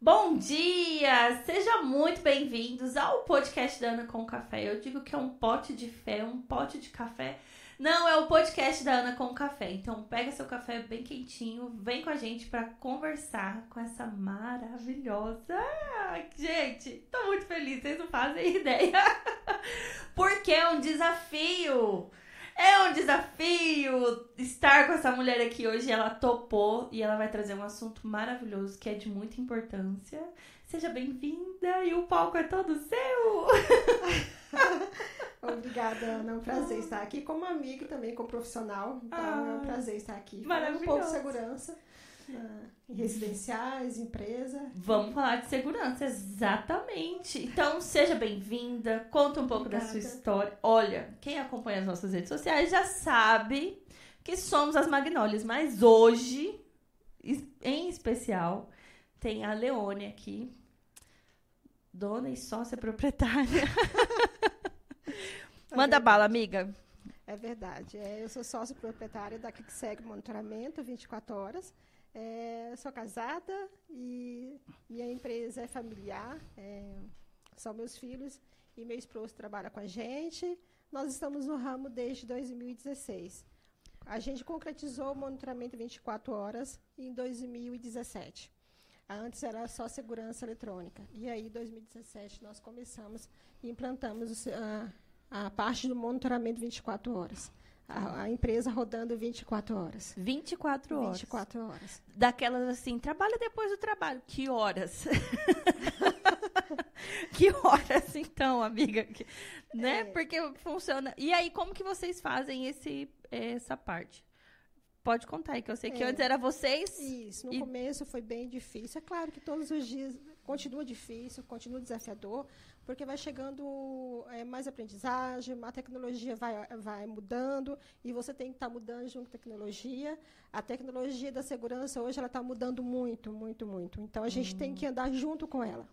Bom dia! Sejam muito bem-vindos ao podcast da Ana com Café. Eu digo que é um pote de fé, um pote de café. Não, é o podcast da Ana com Café. Então pega seu café bem quentinho, vem com a gente para conversar com essa maravilhosa. Gente, tô muito feliz, vocês não fazem ideia. Porque é um desafio. É um desafio estar com essa mulher aqui hoje. Ela topou e ela vai trazer um assunto maravilhoso que é de muita importância. Seja bem-vinda e o palco é todo seu! Obrigada, Ana. É um prazer estar aqui como amiga e também como profissional. Então ah, é um prazer estar aqui. Maravilhoso. Um pouco de segurança em residenciais, empresa. Vamos falar de segurança, exatamente. Então, seja bem-vinda, conta um pouco Obrigada. da sua história. Olha, quem acompanha as nossas redes sociais já sabe que somos as Magnólias, mas hoje, em especial, tem a Leone aqui, dona e sócia proprietária. Manda é bala, amiga. É verdade. É, eu sou sócia proprietária da segue Monitoramento 24 Horas. É, sou casada e minha empresa é familiar. É, são meus filhos e meu esposo trabalha com a gente. Nós estamos no ramo desde 2016. A gente concretizou o monitoramento 24 horas em 2017. Antes era só segurança eletrônica. E aí, em 2017, nós começamos e implantamos a, a parte do monitoramento 24 horas. A, a, empresa rodando 24 horas. 24 horas. 24 horas. Daquelas assim, trabalha depois do trabalho. Que horas? que horas, então, amiga? Que, né? É. Porque funciona. E aí, como que vocês fazem esse, essa parte? Pode contar aí, que eu sei que é. antes era vocês. Isso, no e... começo foi bem difícil. É claro que todos os dias continua difícil, continua desafiador, porque vai chegando é, mais aprendizagem, a tecnologia vai, vai mudando e você tem que estar tá mudando junto com a tecnologia. A tecnologia da segurança hoje ela está mudando muito, muito, muito. Então a gente tem que hum. andar junto com ela.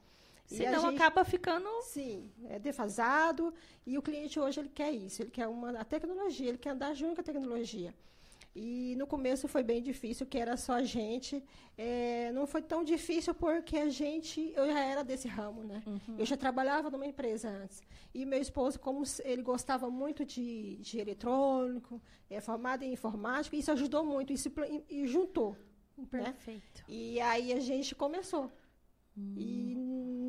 Senão gente, acaba ficando. Sim, é defasado. E o cliente hoje ele quer isso, ele quer uma, a tecnologia, ele quer andar junto com a tecnologia. E no começo foi bem difícil, que era só a gente. É, não foi tão difícil porque a gente, eu já era desse ramo, né? Uhum. Eu já trabalhava numa empresa antes. E meu esposo, como ele gostava muito de, de eletrônico, é formado em informática, isso ajudou muito, isso e, juntou. Né? Perfeito. Né? E aí a gente começou. E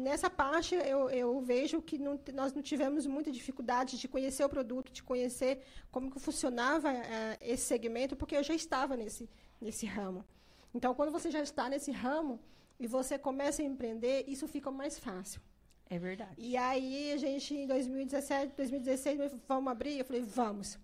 nessa parte eu, eu vejo que não, nós não tivemos muita dificuldade de conhecer o produto, de conhecer como que funcionava uh, esse segmento, porque eu já estava nesse, nesse ramo. Então, quando você já está nesse ramo e você começa a empreender, isso fica mais fácil. É verdade. E aí, a gente, em 2017, 2016, vamos abrir? Eu falei, vamos.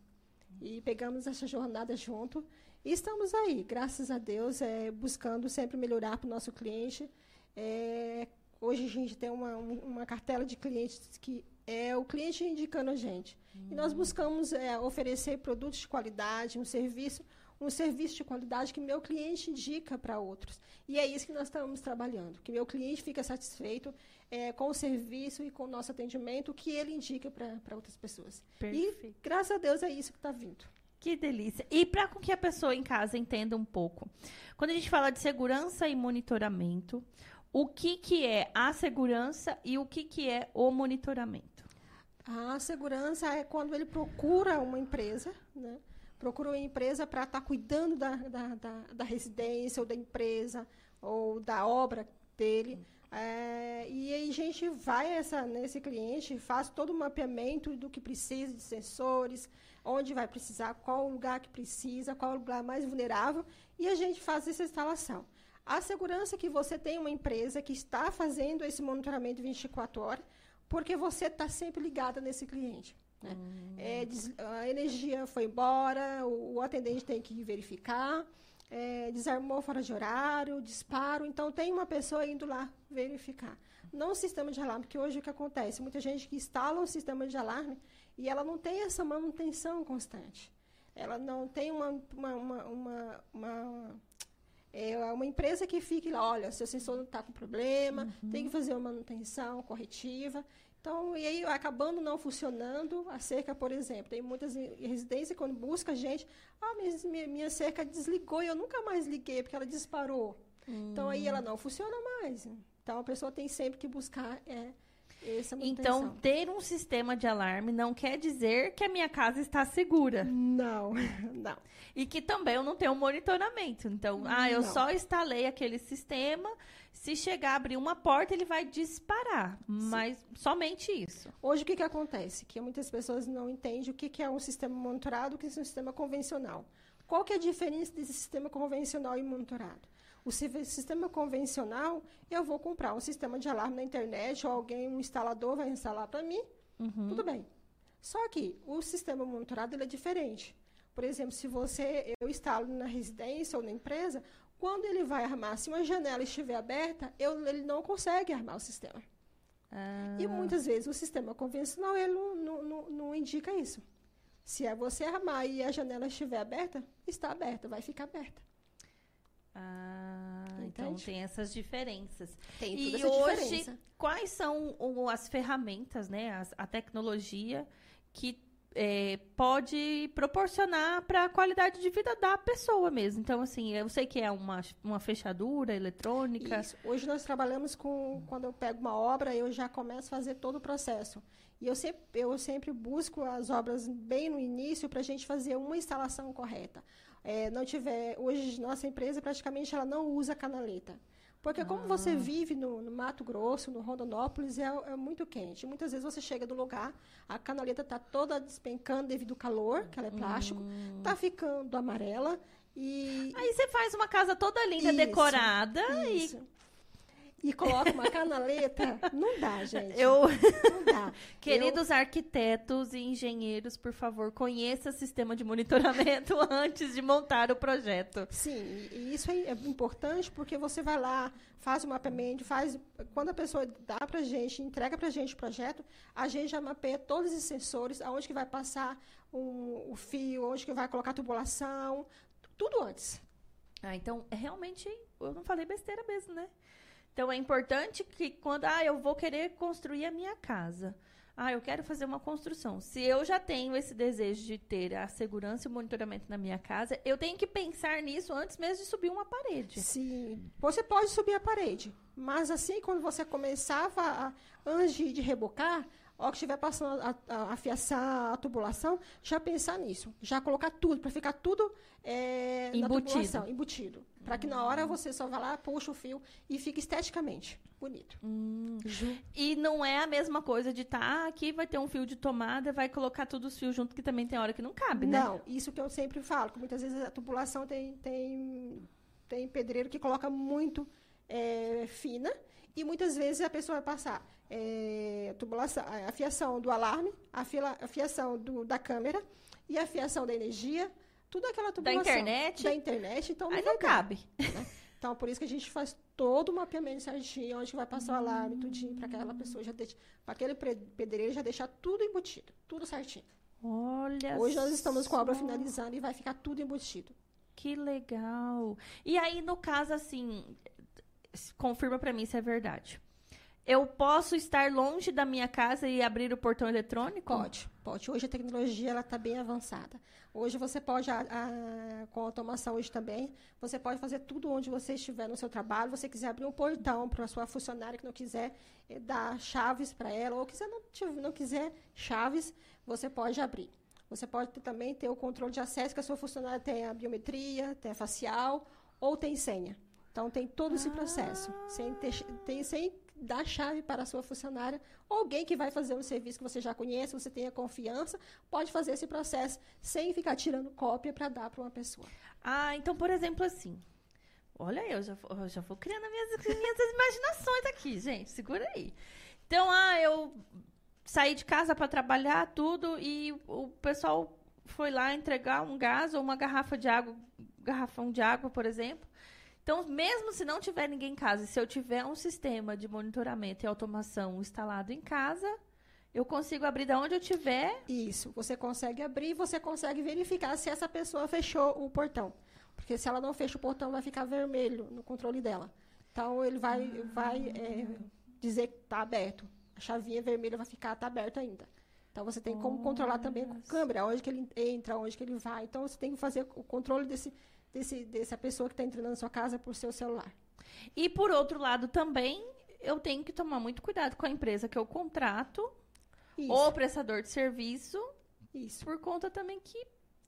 E pegamos essa jornada junto. E estamos aí, graças a Deus, é, buscando sempre melhorar para o nosso cliente. É, hoje a gente tem uma, uma cartela de clientes que é o cliente indicando a gente. Hum. E nós buscamos é, oferecer produtos de qualidade, um serviço, um serviço de qualidade que meu cliente indica para outros. E é isso que nós estamos trabalhando, que meu cliente fica satisfeito é, com o serviço e com o nosso atendimento que ele indica para outras pessoas. Perfeito. E graças a Deus é isso que está vindo. Que delícia. E para que a pessoa em casa entenda um pouco, quando a gente fala de segurança e monitoramento, o que, que é a segurança e o que, que é o monitoramento? A segurança é quando ele procura uma empresa, né? procura uma empresa para estar tá cuidando da, da, da, da, residência ou da empresa ou da obra dele. É, e aí a gente vai essa, nesse cliente, faz todo o mapeamento do que precisa de sensores, onde vai precisar, qual o lugar que precisa, qual o lugar mais vulnerável, e a gente faz essa instalação. A segurança que você tem uma empresa que está fazendo esse monitoramento 24 horas, porque você está sempre ligada nesse cliente. Né? Hum. É, a energia foi embora, o, o atendente tem que verificar, é, desarmou fora de horário, disparo. Então, tem uma pessoa indo lá verificar. Não o sistema de alarme, porque hoje o que acontece? Muita gente que instala um sistema de alarme e ela não tem essa manutenção constante. Ela não tem uma, uma, uma, uma, uma é uma empresa que fique lá, olha, seu sensor não está com problema, uhum. tem que fazer uma manutenção corretiva. Então, e aí, acabando não funcionando, a cerca, por exemplo, tem muitas residências quando busca a gente, ah, minha, minha cerca desligou e eu nunca mais liguei porque ela disparou. Então aí ela não funciona mais. Então a pessoa tem sempre que buscar é, essa Então, manutenção. ter um sistema de alarme não quer dizer que a minha casa está segura. Não, não. E que também eu não tenho um monitoramento. Então, ah, eu Não. só instalei aquele sistema. Se chegar a abrir uma porta, ele vai disparar. Mas somente isso. Hoje o que, que acontece? Que muitas pessoas não entendem o que, que é um sistema monitorado e o que é um sistema convencional. Qual que é a diferença desse sistema convencional e monitorado? O si- sistema convencional, eu vou comprar um sistema de alarme na internet, ou alguém, um instalador, vai instalar para mim, tudo bem. Só que o sistema monitorado ele é diferente. Por exemplo, se você eu instalo na residência ou na empresa, quando ele vai armar, se uma janela estiver aberta, eu- ele não consegue armar o sistema. Ah, E muitas vezes o sistema convencional ele não, não, não, não indica isso. Se é você armar e a janela estiver aberta, está aberta, vai ficar aberta. Ah, então tem essas diferenças. Tem E essa hoje, diferença. quais são as ferramentas, né, as- a tecnologia que é, pode proporcionar para a qualidade de vida da pessoa mesmo? Então, assim, eu sei que é uma, uma fechadura eletrônica. Isso. Hoje nós trabalhamos com, quando eu pego uma obra, eu já começo a fazer todo o processo. E eu sempre, eu sempre busco as obras bem no início para a gente fazer uma instalação correta. É, não tiver, hoje nossa empresa praticamente ela não usa canaleta. Porque como você vive no, no Mato Grosso, no Rondonópolis, é, é muito quente. Muitas vezes você chega do lugar, a canaleta está toda despencando devido ao calor, que ela é plástico, está ficando amarela e Aí você faz uma casa toda linda, Isso, decorada isso. E coloca uma canaleta, não dá, gente. eu Não dá. Queridos arquitetos e engenheiros, por favor, conheça o sistema de monitoramento antes de montar o projeto. Sim, e isso é é importante porque você vai lá, faz o mapeamento, faz. Quando a pessoa dá pra gente, entrega pra gente o projeto, a gente já mapeia todos os sensores, aonde que vai passar um- o fio, onde que vai colocar a tubulação, tudo antes. Ah, então, é realmente, eu não falei besteira mesmo, né? Então, é importante que quando, ah, eu vou querer construir a minha casa. Ah, eu quero fazer uma construção. Se eu já tenho esse desejo de ter a segurança e o monitoramento na minha casa, eu tenho que pensar nisso antes mesmo de subir uma parede. Sim. Você pode subir a parede, mas assim, quando você começava, a, antes de, de rebocar, ó, que estiver passando a, a, a fiação, a tubulação, já pensar nisso. Já colocar tudo, para ficar tudo é, na Embutido. tubulação, embutido. Para que na hora você só vá lá, puxa o fio e fique esteticamente bonito. Ju- E não é a mesma coisa de tá, ah, aqui vai ter um fio de tomada, vai colocar todos os fios junto, que também tem hora que não cabe, né? Não, isso que eu sempre falo, que muitas vezes a tubulação tem, tem, tem pedreiro que coloca muito é, fina e muitas vezes a pessoa vai passar é, tubulação, a fiação do alarme, a, fila, a fiação do, da câmera e a fiação da energia, tudo aquela tubulação. internet. Da internet, então Aí vai não cabe. Então, por isso que a gente faz todo o mapeamento certinho, onde vai passar o alarme, tudinho, para aquela pessoa já para aquele pedreiro já deixar tudo embutido, tudo certinho. Olha Hoje nós estamos com a obra finalizando e vai ficar tudo embutido. Que legal. E aí, no caso, assim, confirma pra mim se é verdade. Eu posso estar longe da minha casa e abrir o portão eletrônico? Pode, pode. Hoje a tecnologia ela está bem avançada. Hoje você pode, a- a- com a automação hoje também, você pode fazer tudo onde você estiver no seu trabalho. Você quiser abrir um portão para a sua funcionária que não quiser eh, dar chaves para ela, ou quiser não, não quiser chaves, você pode abrir. Você pode também ter o controle de acesso, que a sua funcionária tem a biometria, tem a facial, ou tem senha. Então, tem todo esse processo. Sem, ter, tem, sem dar chave para a sua funcionária. Alguém que vai fazer um serviço que você já conhece, você tenha confiança, pode fazer esse processo sem ficar tirando cópia para dar para uma pessoa. Ah, então, por exemplo, assim. Olha, eu já, vou- eu já vou criando as minhas, as minhas imaginações aqui, gente. Segura aí. Então, ah, eu saí de casa para trabalhar, tudo, e o pessoal foi lá entregar um gás ou uma garrafa de água, garrafão de água, por exemplo. Então, mesmo se não tiver ninguém em casa, e se eu tiver um sistema de monitoramento e automação instalado em casa, eu consigo abrir da onde eu tiver. Isso, você consegue abrir e você consegue verificar se essa pessoa fechou o portão. Porque se ela não fecha o portão, vai ficar vermelho no controle dela. Então, ele vai, vai é, dizer que está aberto. A chavinha vermelha vai ficar, está aberta ainda. Então, você tem como controlar também com câmera, onde que ele entra, onde que ele vai. Então, você tem que fazer o controle desse, desse, dessa pessoa que está entrando na sua casa por seu celular. E por outro lado também, eu tenho que tomar muito cuidado com a empresa que eu contrato, Isso. ou prestador de serviço, Isso. por conta também que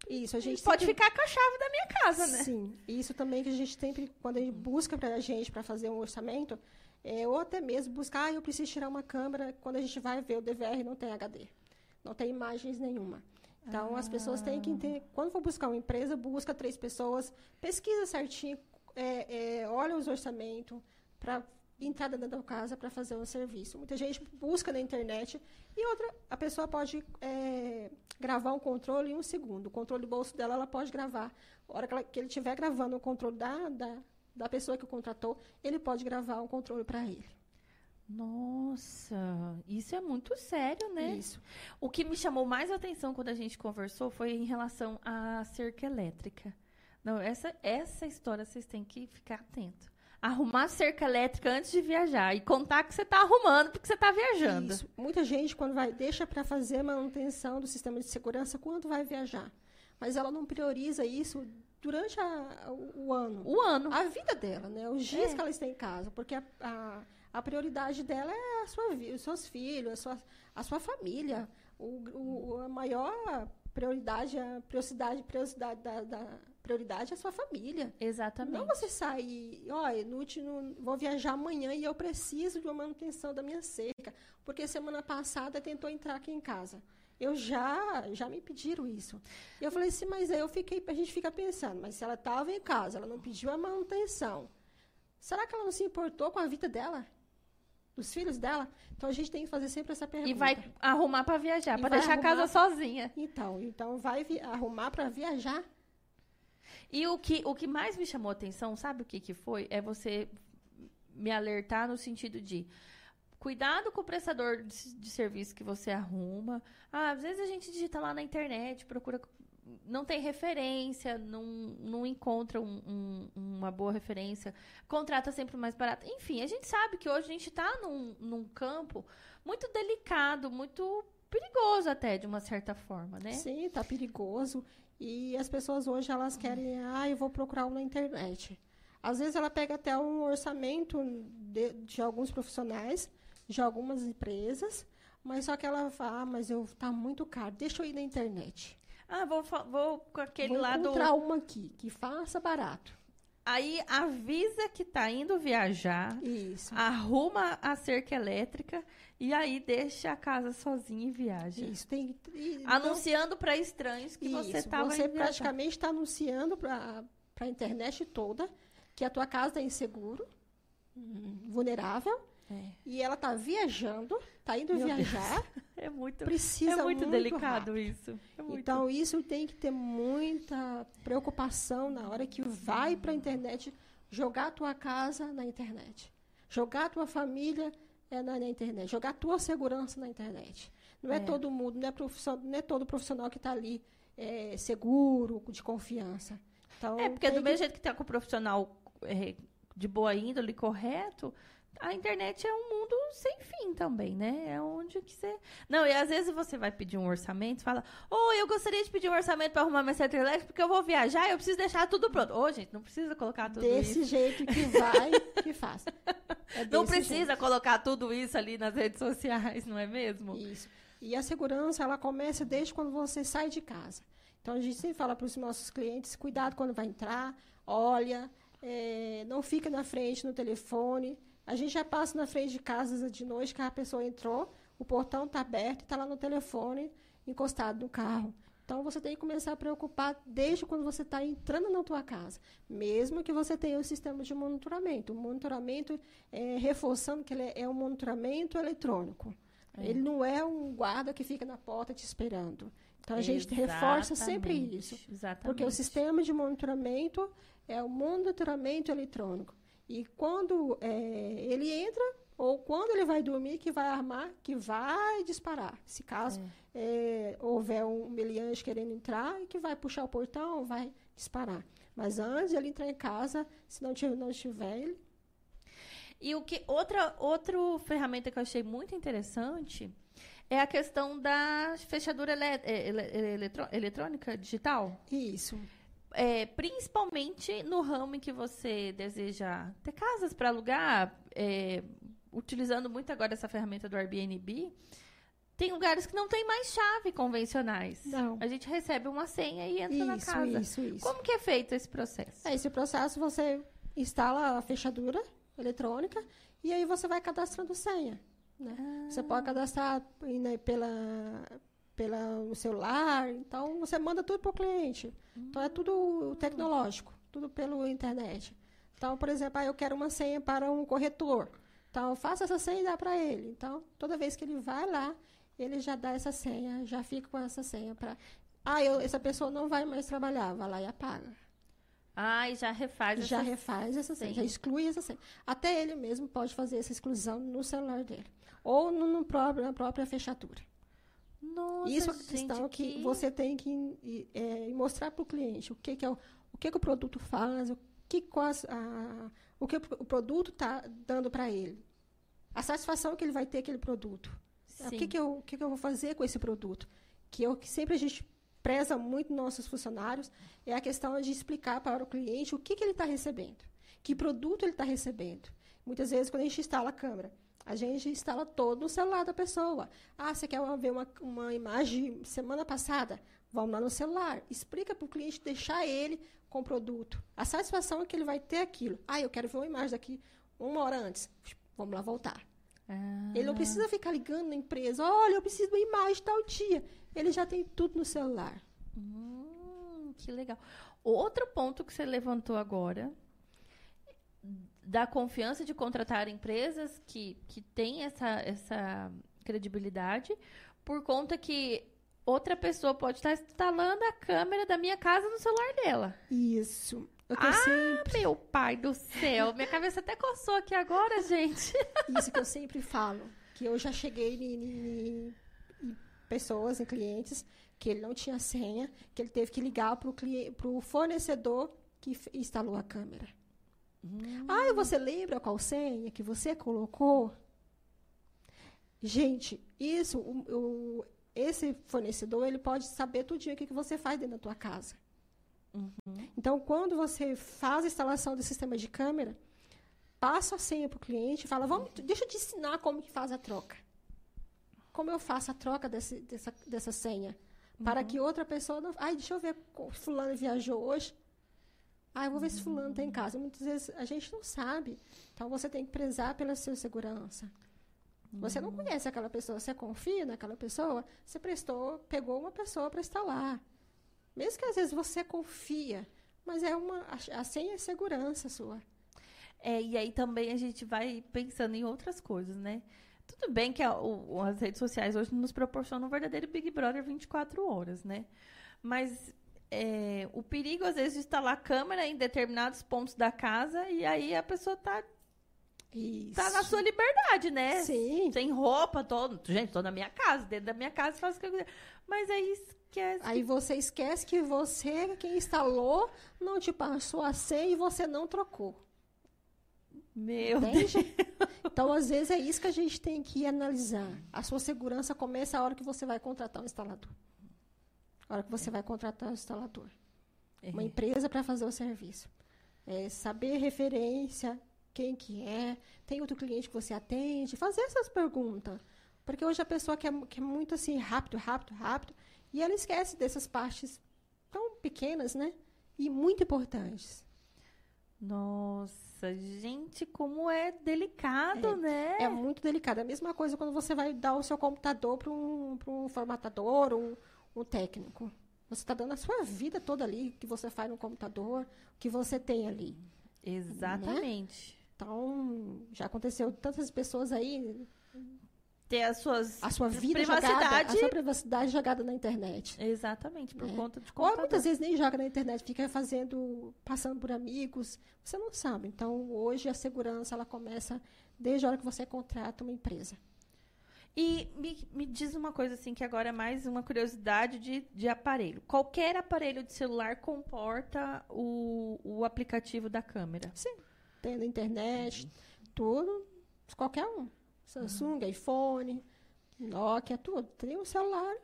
Isso. A gente pode sempre- ficar com a chave da minha casa, né? Sim, isso também que a gente sempre, quando a gente busca para a gente para fazer um orçamento, é, ou até mesmo buscar, ah, eu preciso tirar uma câmera, quando a gente vai ver o DVR não tem HD, não tem imagens nenhuma. Então, as pessoas têm que entender, quando for buscar uma empresa, busca três pessoas, pesquisa certinho, é, é, olha os orçamentos para entrar dentro da casa para fazer um serviço. Muita gente busca na internet e outra, a pessoa pode é, gravar um controle em um segundo. O controle do bolso dela, ela pode gravar. A hora que, ela- que ele estiver gravando o controle da, da, da pessoa que o contratou, ele pode gravar um controle para ele. Nossa, isso é muito sério, né? Isso. O que me chamou mais atenção quando a gente conversou foi em relação à cerca elétrica. Não, essa, essa história vocês têm que ficar atento. Arrumar cerca elétrica antes de viajar e contar que você está arrumando porque você está viajando. Isso. Muita gente, quando vai, deixa para fazer manutenção do sistema de segurança quando vai viajar. Mas ela não prioriza isso durante a- o, o ano. O ano. A vida dela, né? Os dias É. que ela está em casa. Porque a, a, a prioridade dela é a sua, os seus filhos, a sua, a sua família. O, o, a maior prioridade, a prioridade, prioridade, da, da- prioridade é a sua família. Exatamente. Não você sair, ó, inútil, não, vou viajar amanhã e eu preciso de uma manutenção da minha cerca, porque semana passada tentou entrar aqui em casa. Eu já, já me pediram isso. E eu falei assim, mas aí eu fiquei, a gente fica pensando, mas se ela estava em casa, ela não pediu a manutenção, será que ela não se importou com a vida dela? Dos filhos dela? Então a gente tem que fazer sempre essa pergunta. E vai arrumar para viajar, para deixar a casa arrumar- sozinha. Então, então vai arrumar para viajar. E o que, o que mais me chamou a atenção, sabe o que, que foi? É você me alertar no sentido de cuidado com o prestador de, de serviço que você arruma. Ah, às vezes a gente digita lá na internet, procura. Não tem referência, não, não encontra um- um- uma boa referência, contrata sempre mais barato. Enfim, a gente sabe que hoje a gente está num, num campo muito delicado, muito perigoso até, de uma certa forma, né? Sim, tá perigoso. E as pessoas hoje elas querem, ah, eu vou procurar na internet. Às vezes ela pega até um orçamento de, de alguns profissionais, de algumas empresas, mas só que ela fala, ah, mas eu tá muito caro, deixa eu ir na internet. Ah, vou, vou com aquele vou lado. encontrar uma aqui que faça barato. Aí avisa que tá indo viajar, Isso. arruma a cerca elétrica e aí deixa a casa sozinha e viaja. Isso tem e Anunciando para estranhos que você Isso, você indo viajar. praticamente está anunciando para a internet toda que a tua casa está inseguro, hum, vulnerável, É. e ela está viajando, está indo Meu viajar, É muito, precisa é muito, delicado rápido. isso. É muito. Então, isso tem que ter muita preocupação na hora que vai para a internet jogar a tua casa na internet. Jogar a tua família é na, na internet. Jogar a tua segurança na internet. Não é, É. todo mundo, não é, profissio- não é todo profissional que está ali é, seguro, de confiança. Então, é, porque do que- mesmo jeito que tá com o profissional é, de boa índole, correto, a internet é um mundo sem fim também, né? É onde que você... Não, e às vezes você vai pedir um orçamento, fala, ô, eu gostaria de pedir um orçamento para arrumar minha certa elétrica, porque eu vou viajar e eu preciso deixar tudo pronto. Ô, gente, não precisa colocar tudo desse isso. jeito que vai, que faz. É Não desse precisa jeito. colocar tudo isso ali nas redes sociais, não é mesmo? Isso. E a segurança, ela começa desde quando você sai de casa. Então, a gente sempre fala para os nossos clientes, cuidado quando vai entrar, olha, eh, não fica na frente no telefone. A gente já passa na frente de casas de noite que a pessoa entrou, o portão está aberto e está lá no telefone, encostado no carro. Então, você tem que começar a preocupar desde quando você está entrando na tua casa. Mesmo que você tenha o sistema de monitoramento. O monitoramento, eh, reforçando que ele é, é um monitoramento eletrônico. É. Ele não é um guarda que fica na porta te esperando. Então, a gente reforça sempre Exatamente, isso. Exatamente. Porque o sistema de monitoramento é o monitoramento eletrônico. E quando é, ele entra, ou quando ele vai dormir, que vai armar, que vai disparar. Se caso é, houver um meliante querendo entrar, e que vai puxar o portão, vai disparar. Mas antes ele entrar em casa, se não tiver, não tiver ele, E o que outra outra ferramenta que eu achei muito interessante é a questão da fechadura ele- ele- eletro- eletrônica digital. isso. É, principalmente no ramo em que você deseja ter casas para alugar, é, utilizando muito agora essa ferramenta do Airbnb, tem lugares que não tem mais chave convencionais. Não. A gente recebe uma senha e entra na Isso, casa. isso, isso. Como que é feito esse processo? É, esse processo você instala a fechadura eletrônica e aí você vai cadastrando senha. Né? Você pode cadastrar né, pela, pela o celular, então você manda tudo para o cliente. Então é tudo tecnológico, tudo pela internet. Então, por exemplo, ah, eu quero uma senha para um corretor. Então, faça essa senha e dá para ele. Então, toda vez que ele vai lá, ele já dá essa senha, já fica com essa senha para. Ah, eu, essa pessoa não vai mais trabalhar, vai lá e apaga. Ah, e já refaz Já essa- refaz essa senha, senha. já exclui essa senha. Até ele mesmo pode fazer essa exclusão no celular dele. Ou no, no próprio, na própria fechadura. Nossa, Isso é questão que você tem que é, mostrar para o cliente o que, que é o, o que, que o produto faz, o que, quais, a, o que o produto está dando para ele. A satisfação que ele vai ter aquele produto. O Sim. que, que, eu, o que, que eu vou fazer com esse produto? Que é o que sempre a gente preza muito nos nossos funcionários, é a questão de explicar para o cliente o que, que ele está recebendo, que produto ele está recebendo. Muitas vezes, quando a gente instala a câmera, a gente instala todo no celular da pessoa. Ah, você quer ver uma, uma imagem semana passada? Vamos lá no celular. Explica para o cliente deixar ele com o produto. A satisfação é que ele vai ter aquilo. Ah, eu quero ver uma imagem daqui uma hora antes. Vamos lá voltar. Ah, Ele não precisa ficar ligando na empresa. Olha, eu preciso de uma imagem tal dia. Ele já tem tudo no celular. hum, que legal. Outro ponto que você levantou agora, da confiança de contratar empresas que, que têm essa, essa credibilidade, por conta que outra pessoa pode estar instalando a câmera da minha casa no celular dela. Isso. Eu tô Ah, sempre, Meu pai do céu, minha cabeça até coçou aqui agora, gente. isso que eu sempre falo. Que eu já cheguei em, pessoas, em clientes, que ele não tinha senha, que ele teve que ligar para o fornecedor que instalou a câmera. Ah, e você lembra qual senha que você colocou? Gente, isso, o, o- esse fornecedor, ele pode saber tudinho o que, que você faz dentro da tua casa. Então, quando você faz a instalação do sistema de câmera, passa a senha para o cliente e fala, Vamos, deixa eu te ensinar como que faz a troca. Como eu faço a troca desse- dessa, dessa senha? Para que outra pessoa não... Ai, deixa eu ver, fulano viajou hoje. Ah, eu vou ver se fulano está em casa. Muitas vezes a gente não sabe. Então, você tem que prezar pela sua segurança. Você não conhece aquela pessoa, você confia naquela pessoa, você prestou, pegou uma pessoa para instalar. Mesmo que às vezes você confia, mas é uma a, a senha é segurança sua. É, e aí também a gente vai pensando em outras coisas, né? Tudo bem que a- o- as redes sociais hoje nos proporcionam um verdadeiro Big Brother 24 horas, né? Mas é, o perigo, às vezes, de instalar câmera em determinados pontos da casa e aí a pessoa tá, Isso. tá na sua liberdade, né? Sim. Sem roupa, tô, gente, tô na minha casa, dentro da minha casa, faço o que eu quiser. Mas aí esquece. Aí você esquece que você, quem instalou, não te passou a senha e você não trocou. Meu Deus. Entende? Então, às vezes, é isso que a gente tem que analisar. A sua segurança começa a hora que você vai contratar um instalador. A hora que você vai contratar um instalador. Uma É. empresa para fazer o serviço. É saber referência, quem que é, tem outro cliente que você atende, fazer essas perguntas. Porque hoje a pessoa quer, quer muito assim, rápido, rápido, rápido, e ela esquece dessas partes tão pequenas, né? E muito importantes. Nossa, gente, como é delicado, né? É muito delicado. É a mesma coisa quando você vai dar o seu computador para um, pra um formatador, um, um técnico. Você está dando a sua vida toda ali, que você faz no computador, o que você tem ali. Exatamente. Então, já aconteceu tantas pessoas aí, Ter as suas a sua vida jogada, privacidade. a sua privacidade jogada na internet. Exatamente, por É. conta de Ou computador. muitas vezes nem joga na internet, fica fazendo, passando por amigos, você não sabe. Então, hoje a segurança ela começa desde a hora que você contrata uma empresa. E me, me diz uma coisa assim, que agora é mais uma curiosidade de, de aparelho. Qualquer aparelho de celular comporta o, o aplicativo da câmera. Tendo internet, tudo, qualquer um. Samsung, iPhone, Nokia, tudo. Tem um celular.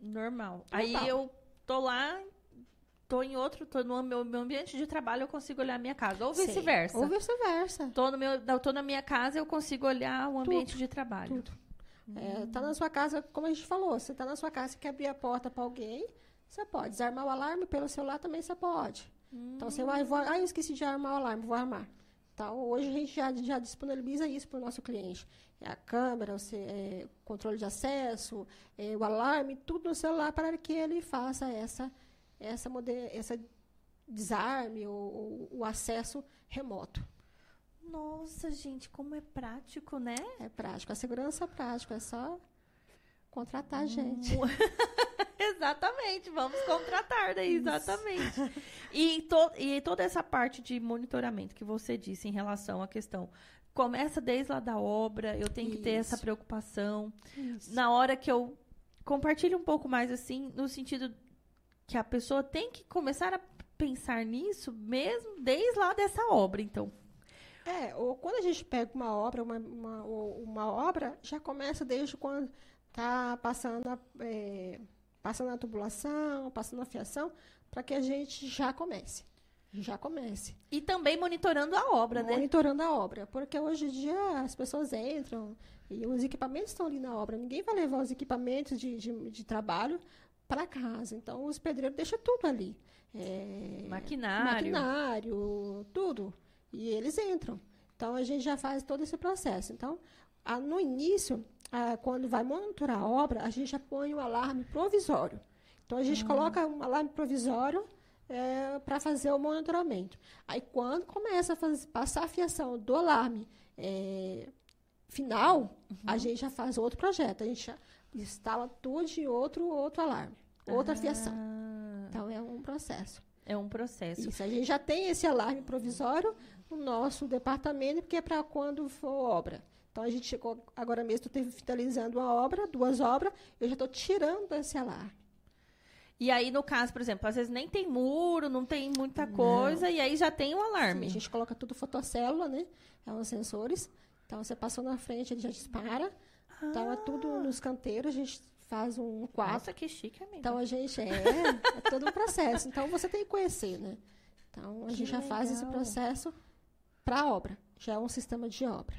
Normal. Normal. Aí eu tô lá, tô em outro, tô no meu, meu ambiente de trabalho, eu consigo olhar a minha casa. Ou Sim. vice-versa. Ou vice-versa. Tô, no meu, eu tô na minha casa, eu consigo olhar o ambiente de trabalho. Tudo. É, tá na sua casa, como a gente falou, você tá na sua casa, você quer abrir a porta para alguém, você pode. Desarmar o alarme pelo celular também você pode. Então você vai, ah, eu esqueci de armar o alarme, vou armar. Então, hoje a gente já, já disponibiliza isso para o nosso cliente. É a câmera, o é, controle de acesso, é, o alarme, tudo no celular para que ele faça essa, essa, essa desarme ou, ou o acesso remoto. Nossa, gente, como é prático, né? É prático, a segurança é prática, é só contratar a gente. Exatamente, vamos contratar daí, exatamente. E, to- e toda essa parte de monitoramento que você disse em relação à questão. Começa desde lá da obra, eu tenho que ter essa Isso. preocupação. Isso. Na hora que eu compartilho um pouco mais assim, no sentido que a pessoa tem que começar a pensar nisso mesmo desde lá dessa obra, então. É, ou quando a gente pega uma obra, uma, uma, uma obra, já começa desde quando está passando a, é, passando a tubulação, passando a fiação, para que a gente já comece. Já comece. E também monitorando a obra, né? Monitorando a obra. Porque hoje em dia as pessoas entram e os equipamentos estão ali na obra. Ninguém vai levar os equipamentos de, de, de trabalho para casa. Então os pedreiros deixam tudo ali. É, Maquinário. maquinário, tudo. E eles entram. Então a gente já faz todo esse processo. Então, a- no início, ah, quando vai monitorar a obra, a gente já põe um alarme provisório. Então a gente coloca um alarme provisório para fazer o monitoramento. Aí quando começa a faz- passar a fiação do alarme eh, final, a gente já faz outro projeto. A gente já instala tudo de outro, outro alarme, outra fiação. Ah, Então é um processo. é um processo. Isso, a gente já tem esse alarme provisório no nosso departamento, porque é para quando for obra. Então, a gente chegou, agora mesmo, estou finalizando uma obra, duas obras, eu já estou tirando esse alarme. E aí, no caso, por exemplo, às vezes nem tem muro, não tem muita coisa, e aí já tem o Sim, alarme. a gente coloca tudo fotocélula, né? É os sensores. Então, você passou na frente, ele já dispara. Então, é tudo nos canteiros, a gente faz um quadro. Nossa, que chique, amiga. Então, a gente é, é todo um processo. Então, você tem que conhecer, né? Então, a Que gente já faz esse legal. processo para a obra. Já é um sistema de obra.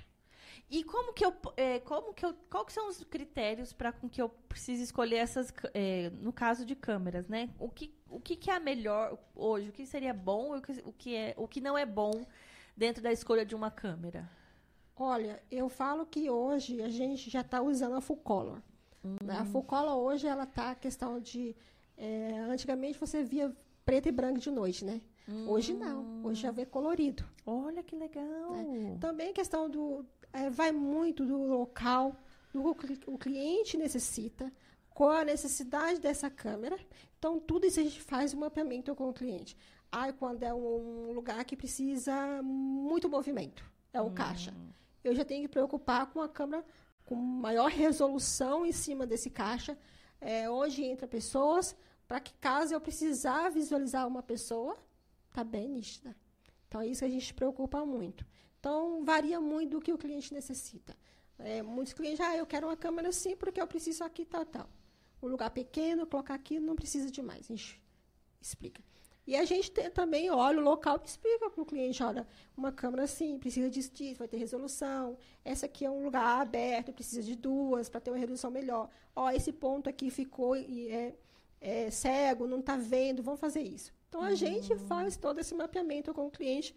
E como que eu, é, como que eu, qual que são os critérios para com que eu precise escolher essas, é, no caso de câmeras, né? O que, o que, que é a melhor hoje? O que seria bom e o que, o que é, o que não é bom dentro da escolha de uma câmera? Olha, eu falo que hoje a gente já está usando a full color. né? A full color hoje ela tá a questão de é, antigamente você via preto e branco de noite, né? Hoje não. Hoje já vê colorido. Olha que legal. Também a questão do é, vai muito do local, do que o cli- o cliente necessita, qual a necessidade dessa câmera. Então tudo isso a gente faz um mapeamento com o cliente. Ah, quando é um lugar que precisa muito movimento, é o caixa. Eu já tenho que preocupar com a câmera com maior resolução em cima desse caixa, é, onde entra pessoas, para que caso eu precisar visualizar uma pessoa, tá bem nítida. Então é isso que a gente se preocupa muito. Então varia muito do que o cliente necessita. É, muitos clientes, ah, eu quero uma câmera assim porque eu preciso aqui tal tal. Um lugar pequeno, colocar aqui não precisa de mais. A gente explica. E a gente tem, também olha o local e explica para o cliente, olha, uma câmera assim, precisa disso, disso, vai ter resolução. Essa aqui é um lugar aberto, precisa de duas para ter uma resolução melhor. Ó, esse ponto aqui ficou e é, é cego, não está vendo, vamos fazer isso. Então, a gente faz todo esse mapeamento com o cliente,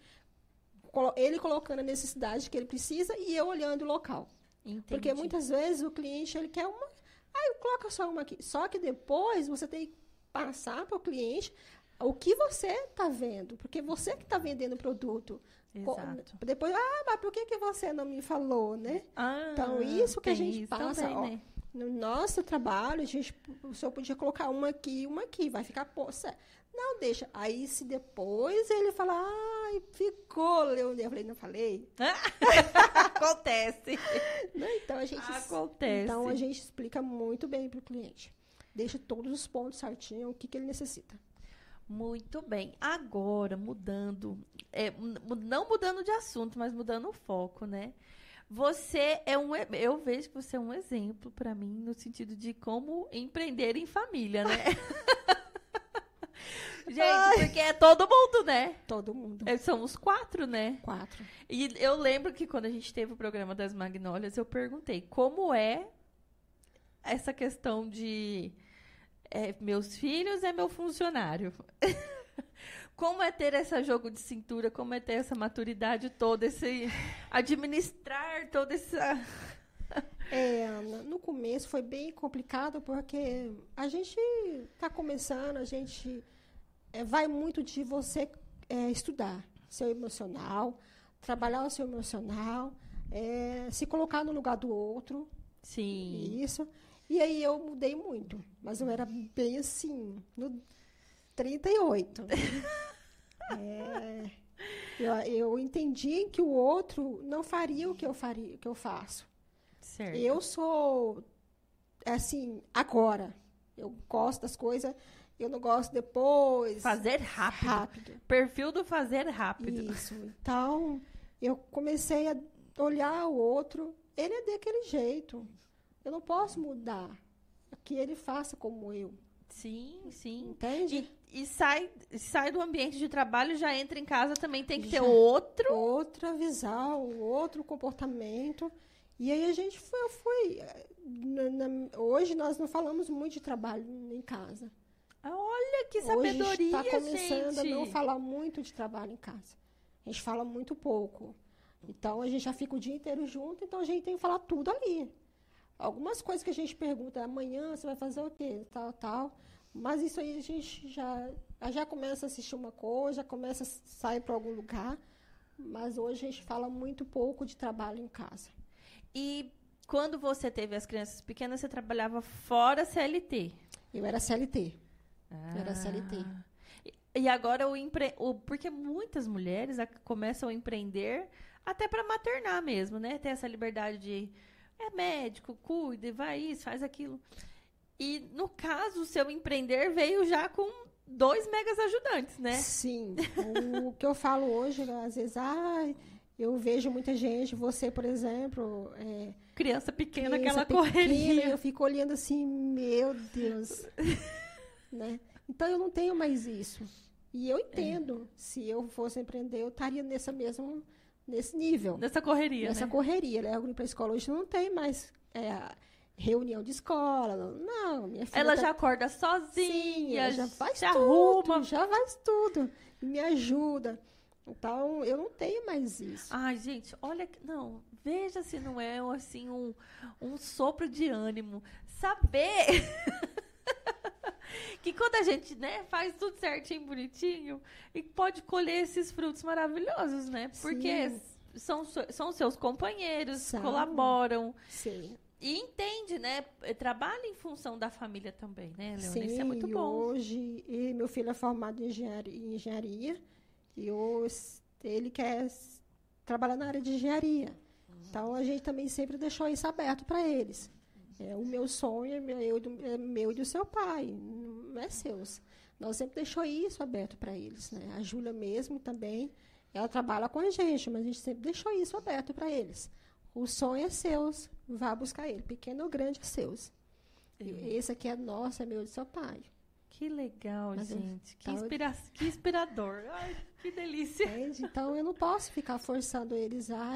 ele colocando a necessidade que ele precisa e eu olhando o local. Entendi. Porque muitas vezes o cliente ele quer uma. Ah, coloca só uma aqui. Só que depois você tem que passar para o cliente o que você está vendo. Porque você que está vendendo o produto. Exato. Depois, ah, mas por que, que você não me falou, né? Ah, Então, isso que a gente passa, também, ó. né? No nosso trabalho, a gente, o senhor podia colocar uma aqui e uma aqui, vai ficar, poça. Não, deixa. Aí, se depois ele falar, ai, ficou, Leonel. Eu falei, não falei? Acontece. Não, então a gente Acontece. Então a gente explica muito bem para o cliente. Deixa todos os pontos certinho, o que, que ele necessita. Muito bem. Agora, mudando, é, não mudando de assunto, mas mudando o foco, né? Você é um, eu vejo que você é um exemplo para mim no sentido de como empreender em família, né? Gente, Ai. porque é todo mundo, né? Todo mundo. É, são os quatro, né? Quatro. E eu lembro que quando a gente teve o programa das Magnólias, eu perguntei como é essa questão de é, meus filhos é meu funcionário. Como é ter esse jogo de cintura, como é ter essa maturidade toda, esse administrar toda essa é, no começo foi bem complicado porque a gente está começando, a gente é, vai muito de você é, estudar seu emocional, trabalhar o seu emocional, é, se colocar no lugar do outro. Sim. Isso. E aí eu mudei muito, mas eu era bem assim, no 38. é, eu, eu entendi que o outro não faria o que eu faria, o que eu faço. Certo. Eu sou assim, agora. Eu gosto das coisas, eu não gosto depois. Fazer rápido. rápido. Perfil do fazer rápido. Isso. Então, eu comecei a olhar o outro, ele é daquele jeito. Eu não posso mudar. Que ele faça como eu. Sim, sim. Entende? E, e sai, sai do ambiente de trabalho, já entra em casa, também tem que já, ter outro. Outra visão, outro comportamento. E aí a gente foi. foi na, na, hoje nós não falamos muito de trabalho em casa. Olha que sabedoria, hoje está começando gente. a não falar muito de trabalho em casa. A gente fala muito pouco. Então a gente já fica o dia inteiro junto, então a gente tem que falar tudo ali. Algumas coisas que a gente pergunta, amanhã você vai fazer o quê? Tal, tal. Mas isso aí a gente já, já começa a assistir uma coisa, já começa a sair para algum lugar. Mas hoje a gente fala muito pouco de trabalho em casa. E quando você teve as crianças pequenas, você trabalhava fora CLT? Eu era CLT. Ah. Eu era CLT. E agora o, empre... o porque muitas mulheres começam a empreender até para maternar mesmo, né? Ter essa liberdade de é médico, cuide, vai isso, faz aquilo. E no caso, o seu empreender veio já com dois megas ajudantes, né? Sim. o que eu falo hoje, às vezes, ah, eu vejo muita gente, você, por exemplo. É, criança pequena, criança aquela pequena, correria. Eu fico olhando assim, meu Deus. né? Então eu não tenho mais isso. E eu entendo. É. Se eu fosse empreender, eu estaria nessa mesma, nesse nível. Nessa correria. Nessa né? correria. Levo para a escola hoje não tem mais. É, reunião de escola. Não, minha filha. Ela tá... já acorda sozinha. Sim, ela já faz já tudo. Arruma. Já faz tudo. Me ajuda. Então, eu não tenho mais isso. Ai, gente, olha, não, veja se não é assim um, um sopro de ânimo. Saber que quando a gente, né, faz tudo certinho, bonitinho, e pode colher esses frutos maravilhosos, né? Porque Sim. são, são seus companheiros, são. colaboram. Sim. E entende, né? Trabalha em função da família também, né, Leonice? Sim, Isso é muito bom. hoje, e meu filho é formado em engenharia, em engenharia e os, ele quer trabalhar na área de engenharia. Uhum. Então, a gente também sempre deixou isso aberto para eles. É, o meu sonho é meu, é meu e do seu pai, não é seus. Nós sempre deixou isso aberto para eles. Né? A Júlia mesmo também, ela trabalha com a gente, mas a gente sempre deixou isso aberto para eles. O sonho é seus, vá buscar ele. Pequeno ou grande é seus. Esse aqui é nosso, é meu e do seu pai. Que legal, Mas gente. Que, inspira que inspirador. Ai, que delícia. Entende? Então eu não posso ficar forçando eles a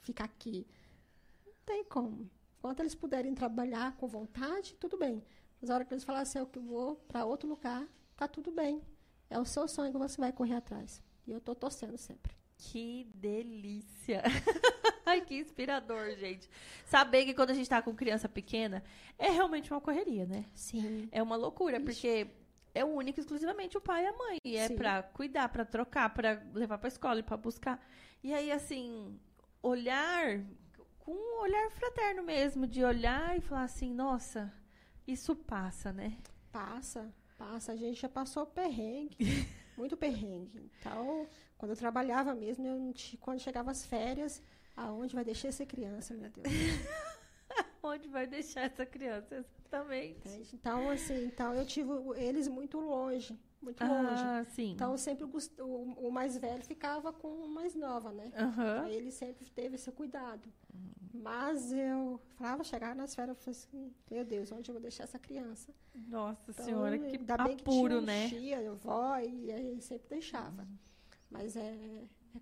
ficar aqui. Não tem como. Enquanto eles puderem trabalhar com vontade, tudo bem. Mas a hora que eles falarem assim, eu vou para outro lugar, tá tudo bem. É o seu sonho que você vai correr atrás. E eu estou torcendo sempre. Que delícia! Ai, que inspirador, gente. Saber que quando a gente tá com criança pequena, é realmente uma correria, né? Sim. É uma loucura, Ixi. porque é único exclusivamente o pai e a mãe. E é Sim. pra cuidar, pra trocar, pra levar pra escola e pra buscar. E aí, assim, olhar com um olhar fraterno mesmo, de olhar e falar assim, nossa, isso passa, né? Passa, passa. A gente já passou perrengue, muito perrengue. Então, quando eu trabalhava mesmo, eu, quando chegava as férias, aonde vai deixar essa criança, meu Deus? Onde vai deixar essa criança, exatamente. Então, assim, então eu tive eles muito longe. Muito longe. Ah, sim. Então, sempre o, o- mais velho ficava com o mais nova, né? Aham. Aí ele sempre teve esse cuidado. Mas eu falava, chegava nas férias, eu falei assim, meu Deus, onde eu vou deixar essa criança? Nossa Então, senhora, que ainda bem que apuro, tinha um né? tia, avó, e aí sempre deixava. Mas é, é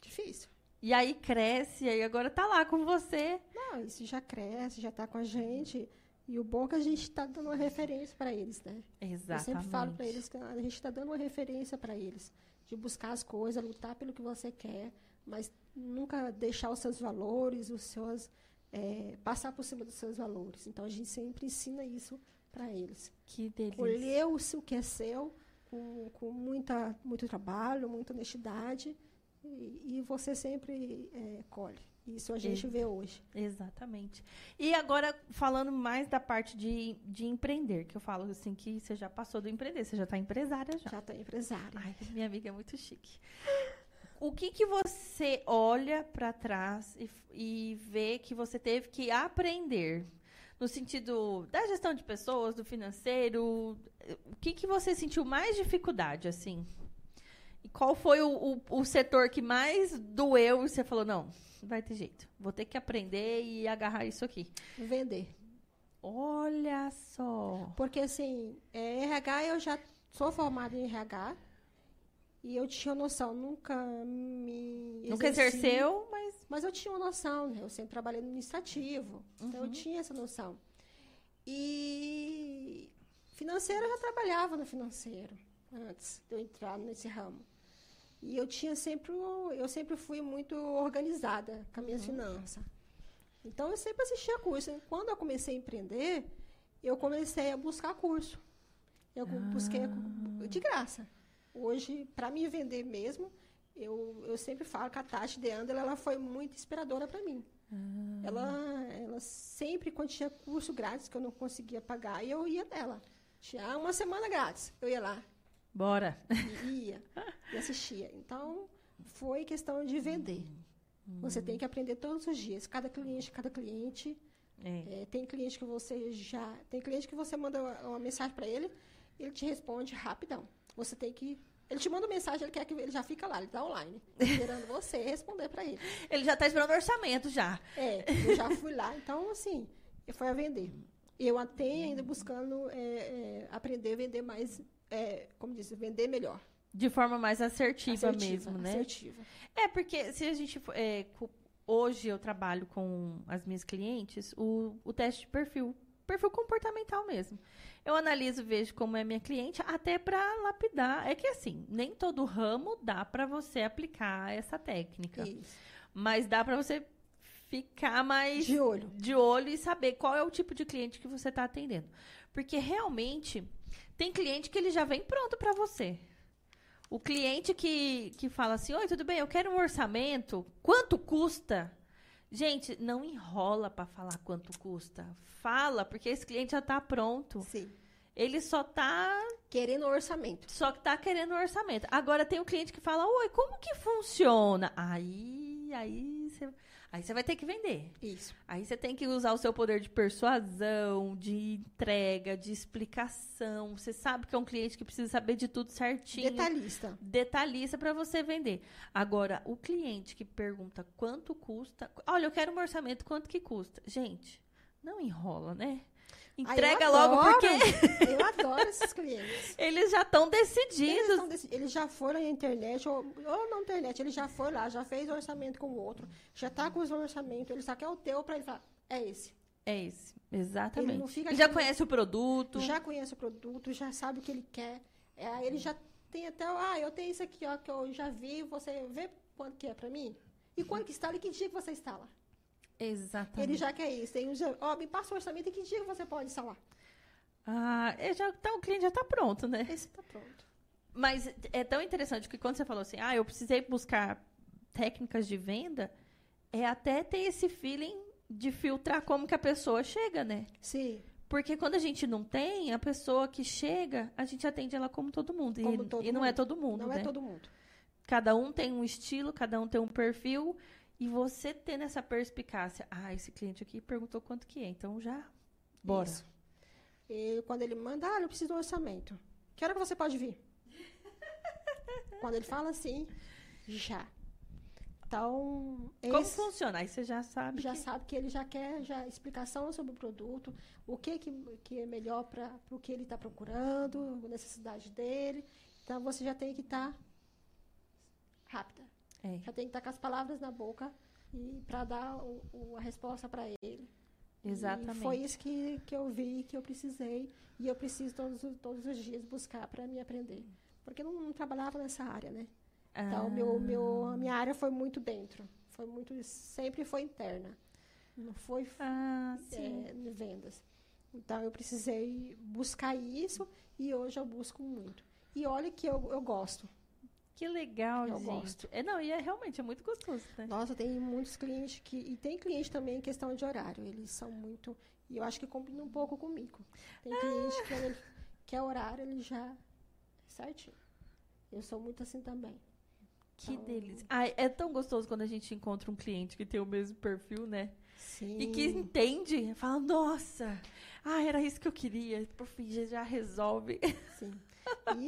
difícil. E aí cresce, e aí agora tá lá com você. Não, isso já cresce, já está com a gente. E o bom é que a gente está dando uma referência para eles, né? Exatamente. Eu sempre falo para eles que a gente está dando uma referência para eles. De buscar as coisas, lutar pelo que você quer, mas nunca deixar os seus valores, os seus. é, passar por cima dos seus valores. Então a gente sempre ensina isso para eles. Que delícia. Seu- o que é seu, com, com muita, muito trabalho, muita honestidade, e, e você sempre é, colhe. Isso a gente vê hoje. Exatamente. E agora, falando mais da parte de, de empreender, que eu falo assim, que você já passou do empreender, você já está empresária já. Já está empresária. Ai, minha amiga é muito chique. O que que você olha para trás e, e vê que você teve que aprender? No sentido da gestão de pessoas, do financeiro, o que que você sentiu mais dificuldade, assim? E qual foi o, o, o setor que mais doeu e você falou, não, não vai ter jeito, vou ter que aprender e agarrar isso aqui? Vender. Olha só. Porque, assim, é, RH, eu já sou formada em RH. E eu tinha noção, nunca me. Nunca exerci, exerceu, mas Mas eu tinha uma noção, né? Eu sempre trabalhei no administrativo. Então, eu Uhum. tinha essa noção. E. Financeiro, eu já trabalhava no financeiro antes de eu entrar nesse ramo. E eu tinha sempre. Eu sempre fui muito organizada com as minhas finanças. Então, eu sempre assistia curso. Quando eu comecei a empreender, eu comecei a buscar curso. Eu busquei de graça. Hoje, para me vender mesmo, eu, eu sempre falo que a Tati de Andela, ela foi muito inspiradora para mim. Ela, ela sempre, quando tinha curso grátis que eu não conseguia pagar, eu ia nela. Tinha uma semana grátis, eu ia lá, bora. e ia, e assistia. Então, foi questão de vender. Você tem que aprender todos os dias, cada cliente, cada cliente. É. É, tem cliente que você já. Tem cliente que você manda uma, uma mensagem para ele, ele te responde rapidão. Você tem que. Ele te manda uma mensagem, ele quer que ele já fica lá, ele está online, esperando você responder para ele. Ele já tá esperando o orçamento já. É, eu já fui lá, então assim, foi a vender. Eu até ainda buscando é, é, aprender a vender mais, é, como disse, vender melhor. De forma mais assertiva, Assertiva, mesmo, né? Assertiva. É, porque se a gente. é, hoje eu trabalho com as minhas clientes o, o teste de perfil. Perfil comportamental mesmo. Eu analiso, vejo como é minha cliente, até para lapidar. É que assim, nem todo ramo dá para você aplicar essa técnica. Isso. Mas dá para você ficar mais De olho. de olho e saber qual é o tipo de cliente que você está atendendo. Porque realmente tem cliente que ele já vem pronto para você. O cliente que, que fala assim: Oi, tudo bem? Eu quero um orçamento. Quanto custa? Gente, não enrola para falar quanto custa. Fala, porque esse cliente já está pronto. Sim. Ele só tá Querendo orçamento. só que tá querendo um orçamento. Agora tem um cliente que fala: "Oi, como que funciona?" Aí, aí você aí você vai ter que vender. Isso. Aí você tem que usar o seu poder de persuasão, de entrega, de explicação. Você sabe que é um cliente que precisa saber de tudo certinho. Detalhista. Detalhista para você vender. Agora, o cliente que pergunta quanto custa. Olha, eu quero um orçamento, quanto que custa? Gente, não enrola, né? Entrega logo adoro, porque Eu adoro esses clientes. eles já estão Eles, decididos. estão desse- eles já foram na internet, ou, ou na internet, ele já foi lá, já fez orçamento com o outro, já tá com os orçamentos, ele só quer o teu para ele falar, é esse. É esse, exatamente. Ele já conhece o produto. Já conhece o produto, já sabe o que ele quer. É, aí ele já tem até, ah, eu tenho isso aqui, ó, que eu já vi, você vê quanto que é para mim? E quando que instala e que dia que você instala? Exatamente. Ele já quer isso. Tem, os- ó, me passa o orçamento e que dia que você pode instalar? Ah, é, já, tá, o cliente já está pronto, né? Esse tá pronto. Mas é tão interessante que quando você falou assim, ah, eu precisei buscar técnicas de venda, é até ter esse feeling de filtrar como que a pessoa chega, né? Sim. Porque quando a gente não tem, a pessoa que chega, a gente atende ela como todo mundo. E- Como todo e, não é mundo. todo mundo, Não né? é todo mundo. Cada um tem um estilo, cada um tem um perfil. E você tendo essa perspicácia, ah, esse cliente aqui perguntou quanto que é, então já, bora. Isso. E quando ele manda, ah, eu preciso de um orçamento. Que hora que você pode vir? Quando ele fala assim, já. Então, Como esse- funciona? Aí você já sabe. já que- sabe que ele já quer já explicação sobre o produto, o que que, que é melhor para o que ele está procurando, a necessidade dele. Então você já tem que estar rápida, É. já tem que estar com as palavras na boca e para dar o- o- a resposta para ele. Exatamente. E foi isso que, que eu vi, que eu precisei e eu preciso todos, os- todos os dias buscar para me aprender, porque eu não, não trabalhava nessa área, né? Então, meu, meu, a minha área foi muito dentro. Foi muito, sempre foi interna. Não foi Ah, é, vendas. Então, eu precisei buscar isso e hoje eu busco muito. E olha que eu, eu gosto. Que legal, Eu gente. gosto. É, não, e é realmente é muito gostoso, né? Nossa, tem muitos clientes que. E tem cliente também em questão de horário. Eles são muito. E eu acho que combina um pouco comigo. Tem cliente que quando ele quer horário, ele já. Certinho. Eu sou muito assim também. Que Então- delícia. Ai, é tão gostoso quando a gente encontra um cliente que tem o mesmo perfil, né? Sim. E que entende, fala, nossa, ah, era isso que eu queria. Por fim, já resolve. Sim.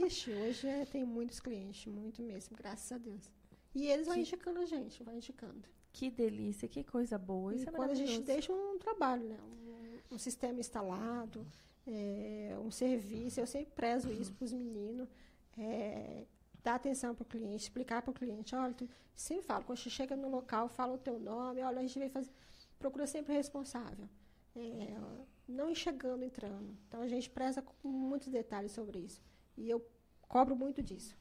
Ixi, hoje é- tem muitos clientes, muito mesmo, graças a Deus. E eles vão Que- indicando a gente, vai indicando. Que delícia, que coisa boa. Isso E é quando a gente deixa um trabalho, né? Um, um sistema instalado, é, um serviço, eu sempre prezo isso para os meninos. é, dar atenção para o cliente, explicar para o cliente, olha, tu, sempre falo, quando você chega no local, fala o teu nome, olha, a gente vem fazer. Procura sempre responsável. É, não enxergando, entrando. Então a gente preza com muitos detalhes sobre isso. E eu cobro muito disso.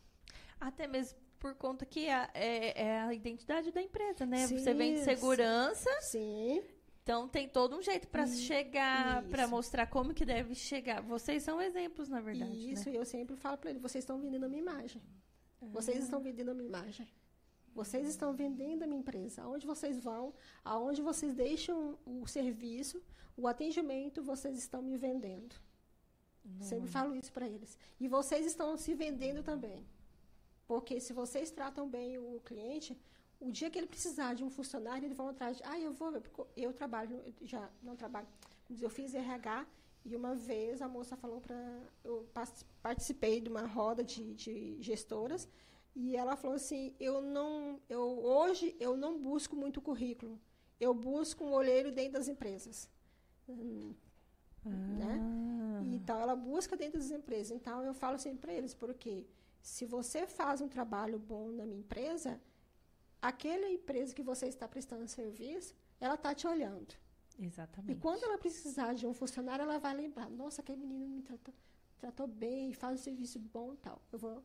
Até mesmo por conta que é, é- é a identidade da empresa, né? Sim, Você vende sim. segurança, Sim, então tem todo um jeito para Isso. chegar, para mostrar como que deve chegar. Vocês são exemplos, na verdade, e isso né? eu sempre falo para ele, vocês estão vendendo a minha imagem. Vocês estão vendendo a minha imagem. Vocês estão vendendo a minha empresa. Aonde vocês vão, aonde vocês deixam o serviço, o atendimento, vocês estão me vendendo. Sempre falo isso para eles. E vocês estão se vendendo também. Porque se vocês tratam bem o cliente, o dia que ele precisar de um funcionário, eles vão atrás de. Ah, eu vou. Eu trabalho, eu já não trabalho. Eu fiz RH e uma vez a moça falou para. Eu participei de uma roda de, de gestoras e ela falou assim: eu não. Eu, hoje eu não busco muito currículo. Eu busco um olheiro dentro das empresas. Né? Ah. Então, ela busca dentro das empresas. Então, eu falo sempre para eles, porque se você faz um trabalho bom na minha empresa, aquela empresa que você está prestando serviço, ela está te olhando. E Exatamente. quando ela precisar de um funcionário, ela vai lembrar, nossa, aquele menino me tratou, tratou bem, faz um serviço bom e tal. Eu vou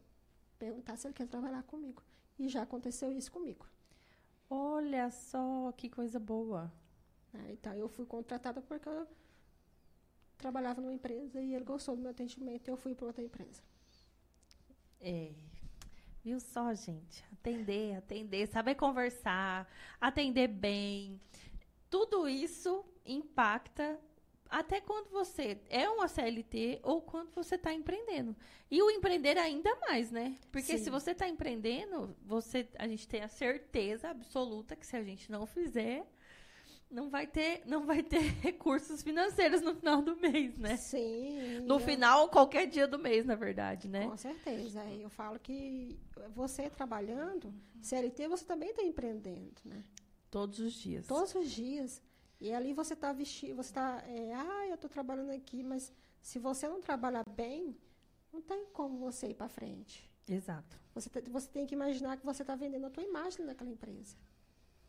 perguntar se ele quer trabalhar comigo. E já aconteceu isso comigo. Olha só que coisa boa. né? Então, eu fui contratada porque eu trabalhava numa empresa e ele gostou do meu atendimento e eu fui para outra empresa. É. Viu só, gente? Atender, atender, saber conversar, atender bem. Tudo isso impacta até quando você é uma CLT ou quando você está empreendendo. E o empreender ainda mais, né? Porque Sim. se você está empreendendo, você, a gente tem a certeza absoluta que se a gente não fizer, não vai ter, não vai ter recursos financeiros no final do mês, né? Sim. No eu- final, qualquer dia do mês, na verdade, né? Com certeza. Eu falo que você trabalhando, CLT, você também está empreendendo, né? Todos os dias. Todos os dias. E ali você está vestido, você está, é, ah, eu estou trabalhando aqui, mas se você não trabalhar bem, não tem como você ir para frente. Exato. Você, te- você tem que imaginar que você está vendendo a tua imagem naquela empresa.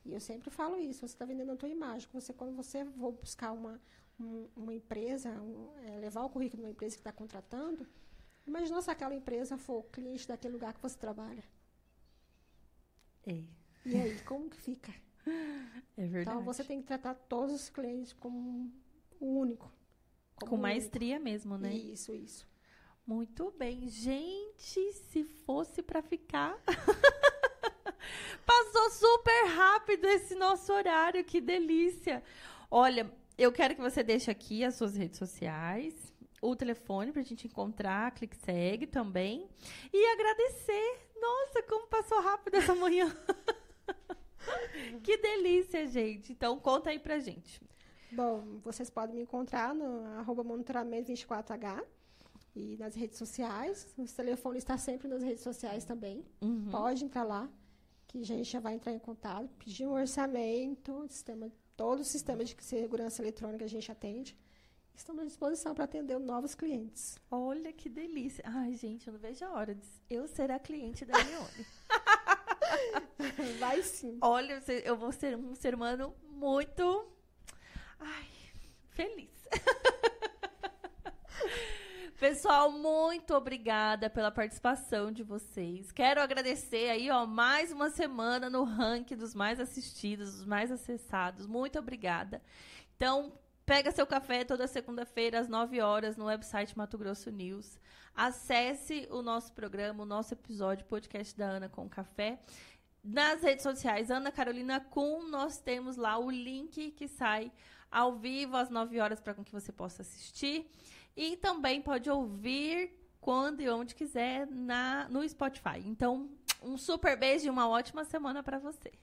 E eu sempre falo isso, você está vendendo a tua imagem. Você, quando você for buscar uma, um- uma empresa, um, é, levar o currículo de uma empresa que está contratando, imagina se aquela empresa for cliente daquele lugar que você trabalha. É. E aí, como que fica? É verdade. Então, você tem que tratar todos os clientes como um único. como Com um maestria mesmo, né? único. Isso, isso. Muito bem. Gente, se fosse pra ficar. Passou super rápido esse nosso horário, que delícia. Olha, eu quero que você deixe aqui as suas redes sociais, o telefone pra gente encontrar, clique segue também. E agradecer. Nossa, como passou rápido essa manhã. que delícia, gente. Então, conta aí pra gente. Bom, vocês podem me encontrar no arroba monitoramento24H. E nas redes sociais, o telefone está sempre nas redes sociais também. Uhum. Pode entrar lá, que a gente já vai entrar em contato, pedir um orçamento, sistema, todo o sistema de segurança eletrônica a gente atende. Estamos à disposição para atender novos clientes. Olha que delícia. Ai, gente, eu não vejo a hora de eu ser a cliente da Leone. Vai sim. Olha, eu vou ser um ser humano muito. Ai, feliz. Pessoal, muito obrigada pela participação de vocês. Quero agradecer aí, ó, mais uma semana no ranking dos mais assistidos, dos mais acessados. Muito obrigada. Então, pega seu café toda segunda-feira às 9 horas no website Mato Grosso News. Acesse o nosso programa, o nosso episódio podcast da Ana com Café. Nas redes sociais, Ana Carolina Kuhn, nós temos lá o link que sai ao vivo às 9 horas para que você possa assistir. E também pode ouvir quando e onde quiser na, no Spotify. Então, um super beijo e uma ótima semana para você.